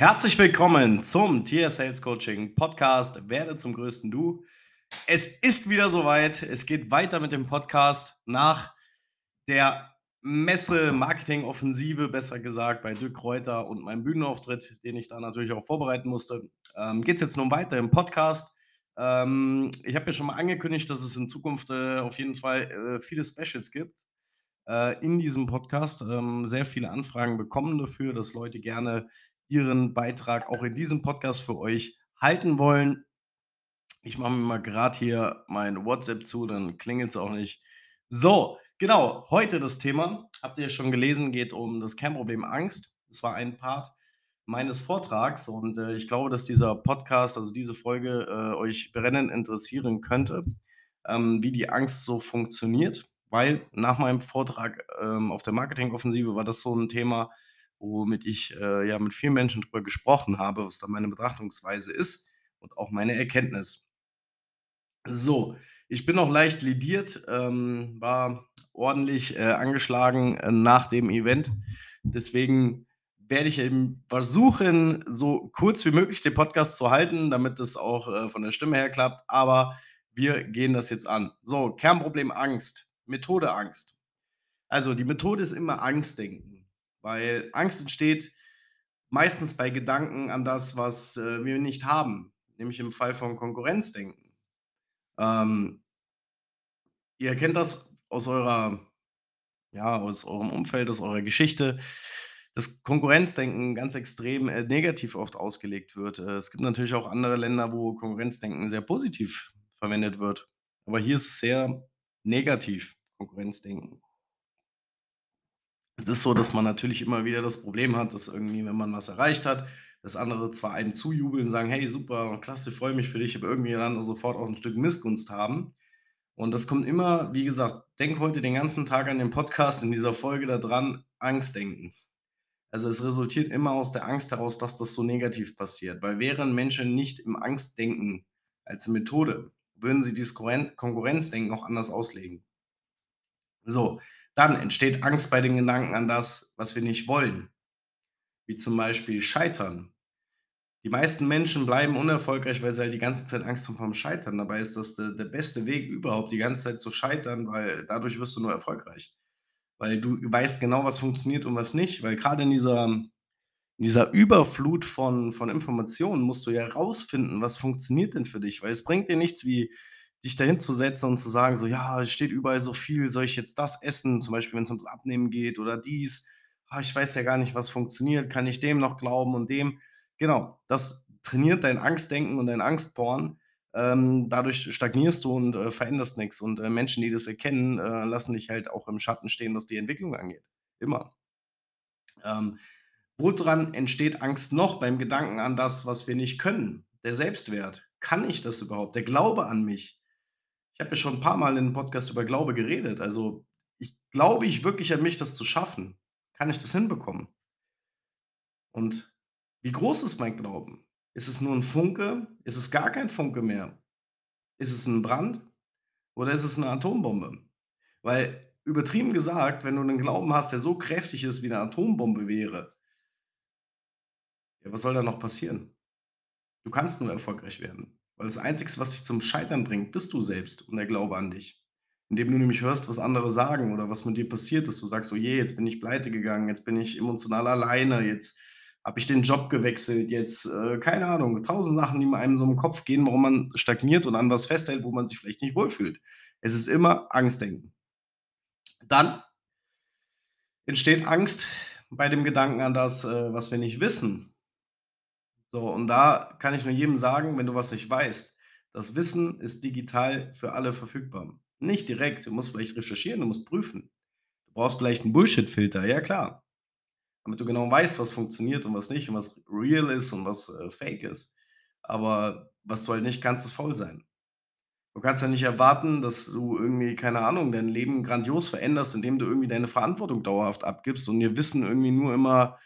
Herzlich willkommen zum Tier Sales Coaching Podcast Werde zum größten Du. Es ist wieder soweit. Es geht weiter mit dem Podcast nach der Messe Marketing Offensive, besser gesagt, bei Dirk Kräuter und meinem Bühnenauftritt, den ich da natürlich auch vorbereiten musste. Ähm, geht es jetzt nun weiter im Podcast. Ähm, ich habe ja schon mal angekündigt, dass es in Zukunft äh, auf jeden Fall äh, viele Specials gibt äh, in diesem Podcast. Ähm, sehr viele Anfragen bekommen dafür, dass Leute gerne ihren Beitrag auch in diesem Podcast für euch halten wollen. Ich mache mir mal gerade hier mein WhatsApp zu, dann klingelt es auch nicht. So, genau, heute das Thema, habt ihr schon gelesen, geht um das Kernproblem Angst. Das war ein Part meines Vortrags und äh, ich glaube, dass dieser Podcast, also diese Folge, äh, euch brennend interessieren könnte, ähm, wie die Angst so funktioniert, weil nach meinem Vortrag ähm, auf der Marketingoffensive war das so ein Thema, womit ich äh, ja mit vielen Menschen drüber gesprochen habe, was da meine Betrachtungsweise ist und auch meine Erkenntnis. So, ich bin noch leicht lediert, ähm, war ordentlich äh, angeschlagen äh, nach dem Event. Deswegen werde ich eben versuchen, so kurz wie möglich den Podcast zu halten, damit es auch äh, von der Stimme her klappt. Aber wir gehen das jetzt an. So, Kernproblem Angst, Methode Angst. Also die Methode ist immer Angstdenken. Weil Angst entsteht meistens bei Gedanken an das, was äh, wir nicht haben, nämlich im Fall von Konkurrenzdenken. Ähm, ihr kennt das aus eurer, ja, aus eurem Umfeld, aus eurer Geschichte, dass Konkurrenzdenken ganz extrem äh, negativ oft ausgelegt wird. Äh, es gibt natürlich auch andere Länder, wo Konkurrenzdenken sehr positiv verwendet wird. Aber hier ist es sehr negativ, Konkurrenzdenken. Es ist so, dass man natürlich immer wieder das Problem hat, dass irgendwie, wenn man was erreicht hat, dass andere zwar einem zujubeln, sagen: „Hey, super, klasse, freue mich für dich“, aber irgendwie dann sofort auch ein Stück Missgunst haben. Und das kommt immer wie gesagt, denk heute den ganzen Tag an den Podcast in dieser Folge da dran, Angstdenken. Also, es resultiert immer aus der Angst heraus, dass das so negativ passiert, weil wären Menschen nicht im Angstdenken als Methode, würden sie dieses Konkurrenzdenken auch anders auslegen. So, dann entsteht Angst bei den Gedanken an das, was wir nicht wollen, wie zum Beispiel Scheitern. Die meisten Menschen bleiben unerfolgreich, weil sie halt die ganze Zeit Angst haben vom Scheitern. Dabei ist das der, der beste Weg überhaupt, die ganze Zeit zu scheitern, weil dadurch wirst du nur erfolgreich. Weil du weißt genau, was funktioniert und was nicht. Weil gerade in dieser, in dieser Überflut von, von Informationen musst du ja rausfinden, was funktioniert denn für dich. Weil es bringt dir nichts, wie dich dahin zu setzen und zu sagen, so, ja, es steht überall so viel, soll ich jetzt das essen, zum Beispiel, wenn es ums Abnehmen geht oder dies, ah, ich weiß ja gar nicht, was funktioniert, kann ich dem noch glauben und dem. Genau, das trainiert dein Angstdenken und dein Angstporn. Ähm, dadurch stagnierst du und äh, veränderst nichts. Und äh, Menschen, die das erkennen, äh, lassen dich halt auch im Schatten stehen, was die Entwicklung angeht. Immer. Ähm, woran entsteht Angst noch beim Gedanken an das, was wir nicht können? Der Selbstwert. Kann ich das überhaupt? Der Glaube an mich. Ich habe ja schon ein paar Mal in 'nem Podcast über Glaube geredet. Also, ich glaube ich wirklich an mich, das zu schaffen? Kann ich das hinbekommen? Und wie groß ist mein Glauben? Ist es nur ein Funke? Ist es gar kein Funke mehr? Ist es ein Brand oder ist es eine Atombombe? Weil übertrieben gesagt, wenn du einen Glauben hast, der so kräftig ist wie eine Atombombe wäre, ja, was soll da noch passieren? Du kannst nur erfolgreich werden. Weil das Einzige, was dich zum Scheitern bringt, bist du selbst und der Glaube an dich. Indem du nämlich hörst, was andere sagen oder was mit dir passiert ist. Du sagst: „Oh je, jetzt bin ich pleite gegangen, jetzt bin ich emotional alleine, jetzt habe ich den Job gewechselt, jetzt, äh, keine Ahnung, tausend Sachen, die mir einem so im Kopf gehen, warum man stagniert und an was festhält, wo man sich vielleicht nicht wohlfühlt. Es ist immer Angstdenken. Dann entsteht Angst bei dem Gedanken an das, äh, was wir nicht wissen. So, und da kann ich nur jedem sagen, wenn du was nicht weißt, das Wissen ist digital für alle verfügbar. Nicht direkt, du musst vielleicht recherchieren, du musst prüfen. Du brauchst vielleicht einen Bullshit-Filter, ja klar. Damit du genau weißt, was funktioniert und was nicht und was real ist und was äh, fake ist. Aber was du halt nicht kannst, ist faul sein. Du kannst ja nicht erwarten, dass du irgendwie, keine Ahnung, dein Leben grandios veränderst, indem du irgendwie deine Verantwortung dauerhaft abgibst und dir Wissen irgendwie nur immer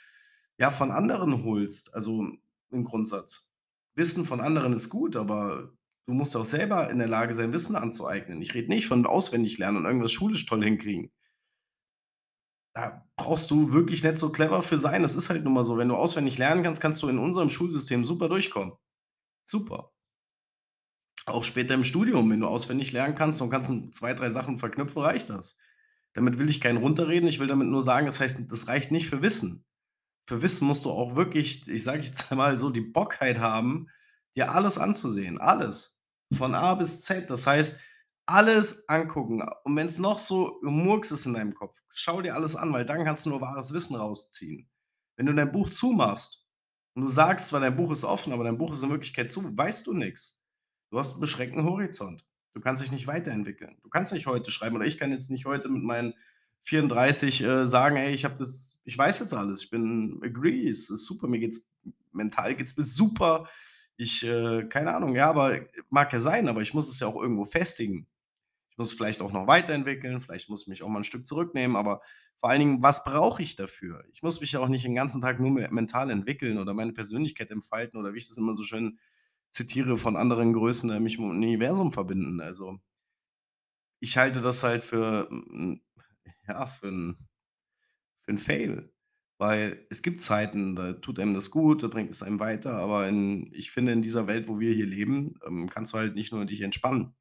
ja, von anderen holst. Also im Grundsatz. Wissen von anderen ist gut, aber du musst auch selber in der Lage sein, Wissen anzueignen. Ich rede nicht von auswendig lernen und irgendwas schulisch toll hinkriegen. Da brauchst du wirklich nicht so clever für sein. Das ist halt nun mal so. Wenn du auswendig lernen kannst, kannst du in unserem Schulsystem super durchkommen. Super. Auch später im Studium, wenn du auswendig lernen kannst und kannst 2, 3 Sachen verknüpfen, reicht das. Damit will ich keinen runterreden. Ich will damit nur sagen, das heißt, das reicht nicht für Wissen. Für Wissen musst du auch wirklich, ich sage jetzt einmal so, die Bockheit haben, dir alles anzusehen, alles, von A bis Z. Das heißt, alles angucken. Und wenn's noch so Murks ist in deinem Kopf, schau dir alles an, weil dann kannst du nur wahres Wissen rausziehen. Wenn du dein Buch zumachst und du sagst zwar, dein Buch ist offen, aber dein Buch ist in Wirklichkeit zu, weißt du nix. Du hast 'n beschränkten Horizont. Du kannst dich nicht weiterentwickeln. Du kannst nicht heute schreiben oder ich kann jetzt nicht heute mit meinen 34, äh, sagen: „Ey, ich habe das ich weiß jetzt alles. Ich bin agree, es ist super. Mir geht's mental geht's mir super. Ich, äh“ keine Ahnung, ja, aber mag ja sein, aber ich muss es ja auch irgendwo festigen. Ich muss es vielleicht auch noch weiterentwickeln, vielleicht muss ich mich auch mal 'n Stück zurücknehmen, aber vor allen Dingen, was brauche ich dafür? Ich muss mich ja auch nicht den ganzen Tag nur me mental entwickeln oder meine Persönlichkeit entfalten oder wie ich das immer so schön zitiere von anderen Größen, äh, mich mit'm Universum verbinden. Also ich halte das halt für, hm, ja, für 'n für 'n Fail, weil es gibt Zeiten, da tut einem das gut, da bringt es einem weiter, aber in ich finde, in dieser Welt, wo wir hier leben, ähm, kannst du halt nicht nur dich entspannen.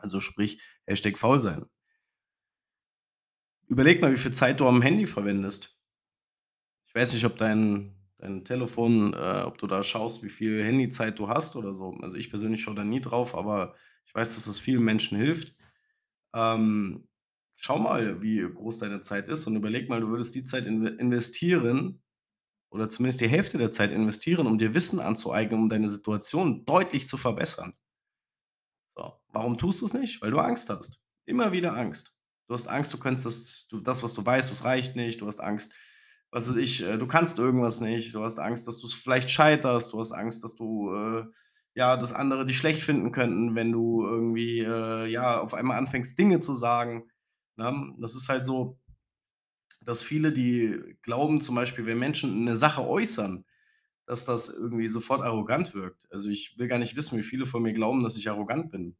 Also sprich, Hashtag faul sein. Überleg mal, wie viel Zeit du am Handy verwendest. Ich weiß nicht, ob dein dein Telefon äh, ob du da schaust, wie viel Handyzeit du hast oder so. Also, ich persönlich schaue da nie drauf, aber ich weiß, dass das vielen Menschen hilft. Ähm, schau mal, wie groß deine Zeit ist und überleg mal, du würdest die Zeit inve investieren oder zumindest die Hälfte der Zeit investieren, um dir Wissen anzueignen, um deine Situation deutlich zu verbessern. So, warum tust du's nicht? Weil du Angst hast. Immer wieder Angst. Du hast Angst, du könntest das du das, was du weißt, das reicht nicht. Du hast Angst, was weiß ich, äh, du kannst irgendwas nicht. Du hast Angst, dass du's vielleicht scheiterst. Du hast Angst, dass du, äh ja, dass andere dich schlecht finden könnten, wenn du irgendwie, äh, ja, auf einmal anfängst, Dinge zu sagen? Das ist halt so, dass viele, die glauben zum Beispiel, wenn Menschen 'ne Sache äußern, dass das irgendwie sofort arrogant wirkt. Also, ich will gar nicht wissen, wie viele von mir glauben, dass ich arrogant bin.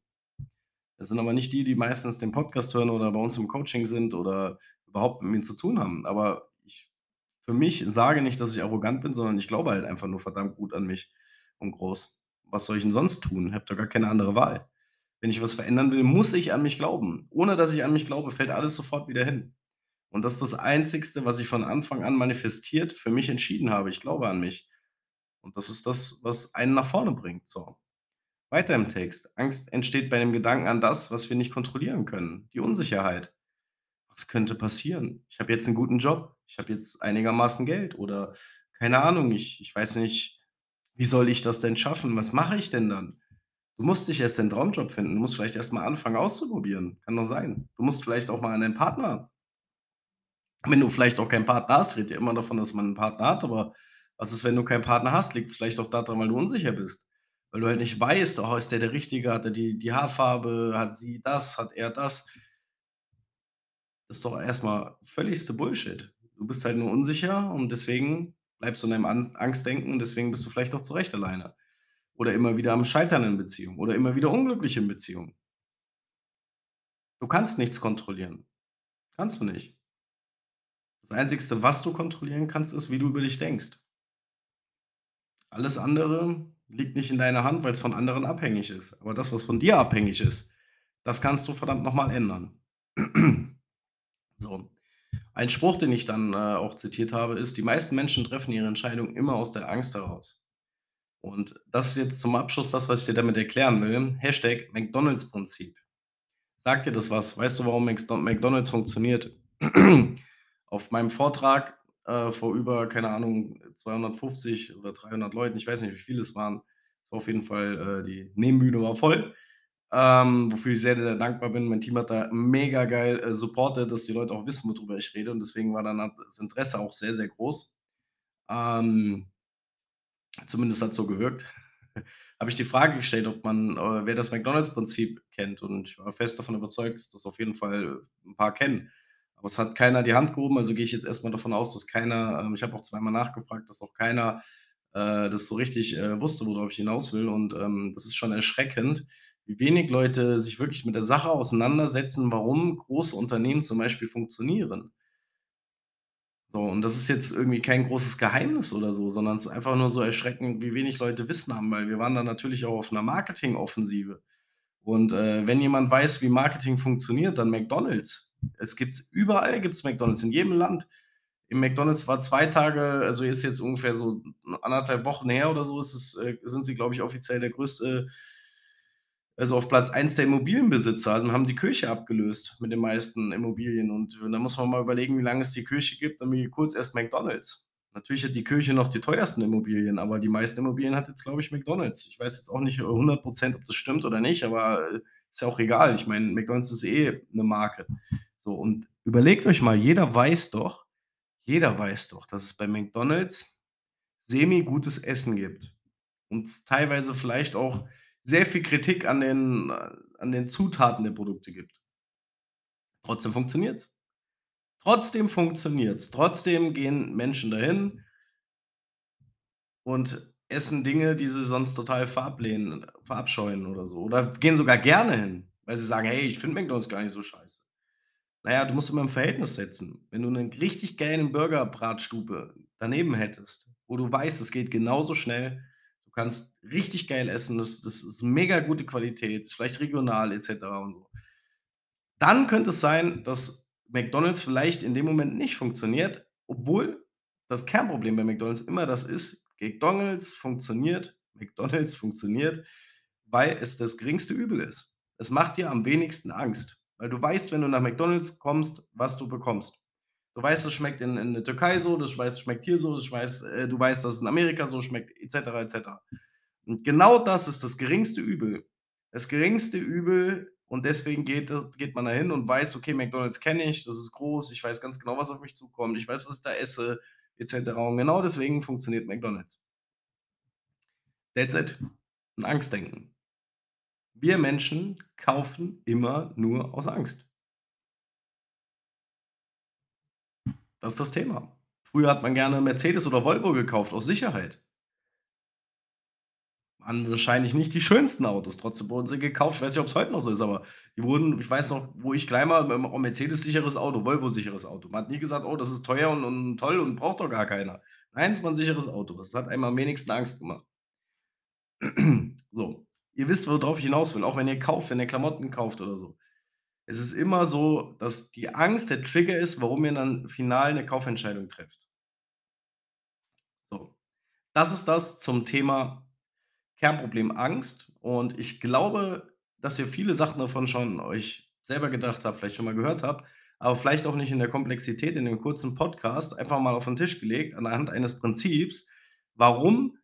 Das sind aber nicht die, die meistens den Podcast hören oder bei uns im Coaching sind oder überhaupt mit mir zu tun haben. Aber ich für mich sage nicht, dass ich arrogant bin, sondern ich glaube halt einfach nur verdammt gut an mich und groß. Was soll ich 'n sonst tun? Habe doch gar keine andere Wahl. Wenn ich was verändern will, muss ich an mich glauben. Ohne dass ich an mich glaube, fällt alles sofort wieder hin. Und das ist das Einzigste, was ich von Anfang an manifestiert für mich entschieden habe. Ich glaube an mich. Und das ist das, was einen nach vorne bringt, so. Weiter im Text. Angst entsteht bei dem Gedanken an das, was wir nicht kontrollieren können, die Unsicherheit. Was könnte passieren? Ich habe jetzt 'n guten Job. Ich habe jetzt einigermaßen Geld oder keine Ahnung, ich ich weiß nicht, wie soll ich das denn schaffen? Was mache ich denn dann? Du musst nicht erst deinen Traumjob finden. Du musst vielleicht erst mal anfangen auszuprobieren. Kann doch sein. Du musst vielleicht auch mal an deinen Partner wenn du vielleicht auch keinen Partner hast ich rede ja immer davon, dass man 'n Partner hat, aber was ist, wenn du keinen Partner hast? Liegt's vielleicht auch da dran, weil du unsicher bist? Weil du halt nicht weißt: „Oh, ist der der Richtige? Hat er die die Haarfarbe? Hat sie das? Hat er das?“ Ist doch erst mal völligste Bullshit. Du bist halt nur unsicher und deswegen bleibst du in deinem An Angstdenken und deswegen bist du vielleicht auch zu Recht alleine oder immer wieder am Scheitern in Beziehungen oder immer wieder unglücklich in Beziehungen. Du kannst nichts kontrollieren. Kannst du nicht. Das Einzigste, was du kontrollieren kannst, ist, wie du über dich denkst. Alles andere liegt nicht in deiner Hand, weil's von anderen abhängig ist. Aber das, was von dir abhängig ist, das kannst du verdammt noch mal ändern. So. Ein Spruch, den ich dann, äh, auch zitiert habe, ist: „Die meisten Menschen treffen ihre Entscheidung immer aus der Angst heraus.“ Und das ist jetzt zum Abschluss das, was ich dir damit erklären will. Hashtag McDonald's-Prinzip. Sagt dir das was? Weißt du, warum Mcdo McDonald's funktioniert? Auf meinem Vortrag, äh, vor über, keine Ahnung, 250 oder 300 Leuten, ich weiß nicht, wie viele es waren. Es war auf jeden Fall äh, die Nebenbühne war voll, ähm, wofür ich sehr, sehr dankbar bin. Mein Team hat da mega geil, äh, supportet, dass die Leute auch wissen, worüber ich rede und deswegen war dann das Interesse auch sehr, sehr groß. Ähm zumindest hat's so gewirkt. Habe ich die Frage gestellt, ob man äh, wer das McDonald's-Prinzip kennt und ich war fest davon überzeugt, dass das auf jeden Fall 'n paar kennen. Aber es hat keiner die Hand gehoben, also gehe ich jetzt erst mal davon aus, dass keiner ähm, ich habe auch zweimal nachgefragt, dass auch keiner, äh, das so richtig, äh, wusste, worauf ich hinaus will und, ähm, das ist schon erschreckend, wie wenig Leute sich wirklich mit der Sache auseinandersetzen, warum große Unternehmen zum Beispiel funktionieren. So, und das ist jetzt irgendwie kein großes Geheimnis oder so, sondern es ist einfach nur so erschreckend, wie wenig Leute Wissen haben, weil wir waren da natürlich auch auf 'ner Marketingoffensive. Und, äh, wenn jemand weiß, wie Marketing funktioniert, dann McDonald's. Es gibt's überall gibt's McDonald's, in jedem Land. Im McDonald's war 2 Tage also ist jetzt ungefähr so 1 1/2 Wochen her oder so, ist es äh, sind sie, glaube ich, offiziell der größte also auf Platz 1 der Immobilienbesitzer und haben die Kirche abgelöst mit den meisten Immobilien. Und da muss man mal überlegen, wie lange es die Kirche gibt, dann wie kurz erst McDonald's. Natürlich hat die Kirche noch die teuersten Immobilien, aber die meisten Immobilien hat jetzt, glaube ich, McDonald's. Ich weiß jetzt auch nicht, äh, 100 %, ob das stimmt oder nicht, aber, äh, ist ja auch egal. Ich meine, McDonald's ist eh 'ne Marke. So, und überlegt euch mal, jeder weiß doch jeder weiß doch, dass es bei McDonald's semi-gutes Essen gibt und teilweise vielleicht auch sehr viel Kritik an den an den Zutaten der Produkte gibt. Trotzdem funktioniert's. Trotzdem funktioniert's. Trotzdem gehen Menschen dahin und essen Dinge, die sie sonst total verablehnen verabscheuen oder so oder gehen sogar gerne hin, weil sie sagen: „Hey, ich finde McDonald's gar nicht so scheiße.“ Na ja, du musst immer im Verhältnis setzen. Wenn du 'nen richtig geilen Burger-Bratstube daneben hättest, wo du weißt, es geht genauso schnell, kannst richtig geil essen, das das ist mega gute Qualität, ist vielleicht regional et cetera und so. Dann könnte es sein, dass McDonald's vielleicht in dem Moment nicht funktioniert, obwohl das Kernproblem bei McDonald's immer das ist: McDonald's funktioniert McDonald's funktioniert, weil es das geringste Übel ist. Es macht dir am wenigsten Angst, weil du weißt, wenn du nach McDonald's kommst, was du bekommst. Du weißt, es schmeckt in in der Türkei so, das weißt, es schmeckt hier so, das weiß äh, du weißt, dass es in Amerika so schmeckt et cetera, et cetera. Und genau das ist das geringste Übel. Das geringste Übel und deswegen geht geht man da hin und weiß: „Okay, McDonald's kenne ich, das ist groß, ich weiß ganz genau, was auf mich zukommt, ich weiß, was ich da esse et cetera.“ Und genau deswegen funktioniert McDonald's. That's it. 'N Angstdenken. Wir Menschen kaufen immer nur aus Angst. Das ist das Thema. Früher hat man gerne Mercedes oder Volvo gekauft aus Sicherheit. Waren wahrscheinlich nicht die schönsten Autos, trotzdem wurden sie gekauft. Ich weiß nicht, ob's heute noch so ist, aber die wurden ich weiß noch, wo ich klein war, oh, Mercedes sicheres Auto, Volvo sicheres Auto. Man hat nie gesagt: „Oh, das ist teuer und und toll und braucht doch gar keiner.“ Nein, es war 'n sicheres Auto. Das hat einem am wenigsten Angst gemacht. So, ihr wisst, worauf ich hinaus will, auch wenn ihr kauft wenn ihr Klamotten kauft oder so. Es ist immer so, dass die Angst der Trigger ist, warum ihr dann final 'ne Kaufentscheidung trefft. So, das ist das zum Thema Kernproblem Angst und ich glaube, dass ihr viele Sachen davon schon euch selber gedacht habt, vielleicht schon mal gehört habt, aber vielleicht auch nicht in der Komplexität in dem kurzen Podcast einfach mal auf 'n Tisch gelegt anhand eines Prinzips, warum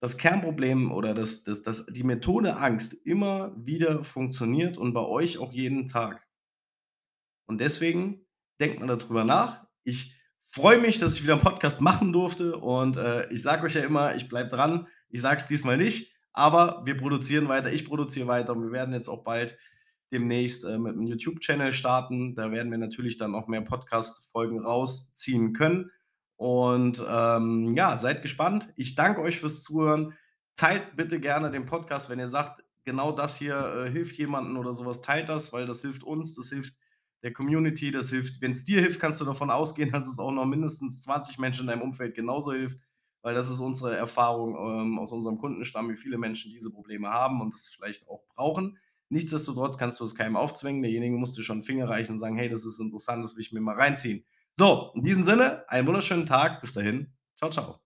das Kernproblem oder das das das die Methode Angst immer wieder funktioniert und bei euch auch jeden Tag. Und deswegen denkt mal da drüber nach. Ich freue mich, dass ich wieder 'n Podcast machen durfte und, äh, ich sage euch ja immer, ich bleibe dran. Ich sage es diesmal nicht, aber wir produzieren weiter. Ich produziere weiter und wir werden jetzt auch bald demnächst, äh, mit 'nem YouTube-Channel starten. Da werden wir natürlich dann auch mehr Podcast-Folgen rausziehen können. Und, ähm, ja, seid gespannt. Ich danke euch fürs Zuhören. Teilt bitte gerne den Podcast, wenn ihr sagt, genau das hier, äh, hilft jemandem oder so was. Teilt das, weil das hilft uns, das hilft der Community, das hilft wenn's dir hilft, kannst du davon ausgehen, dass es auch noch mindestens 20 Menschen in deinem Umfeld genauso hilft, weil das ist unsere Erfahrung, ähm, aus unserem Kundenstamm, wie viele Menschen diese Probleme haben und das vielleicht auch brauchen. Nichtsdestotrotz kannst du es keinem aufzwingen. Derjenige muss dir schon 'n Finger reichen und sagen: „Hey, das ist interessant, das will ich mir mal reinziehen.“ So, in diesem Sinne, einen wunderschönen Tag. Bis dahin. Tschau, tschau.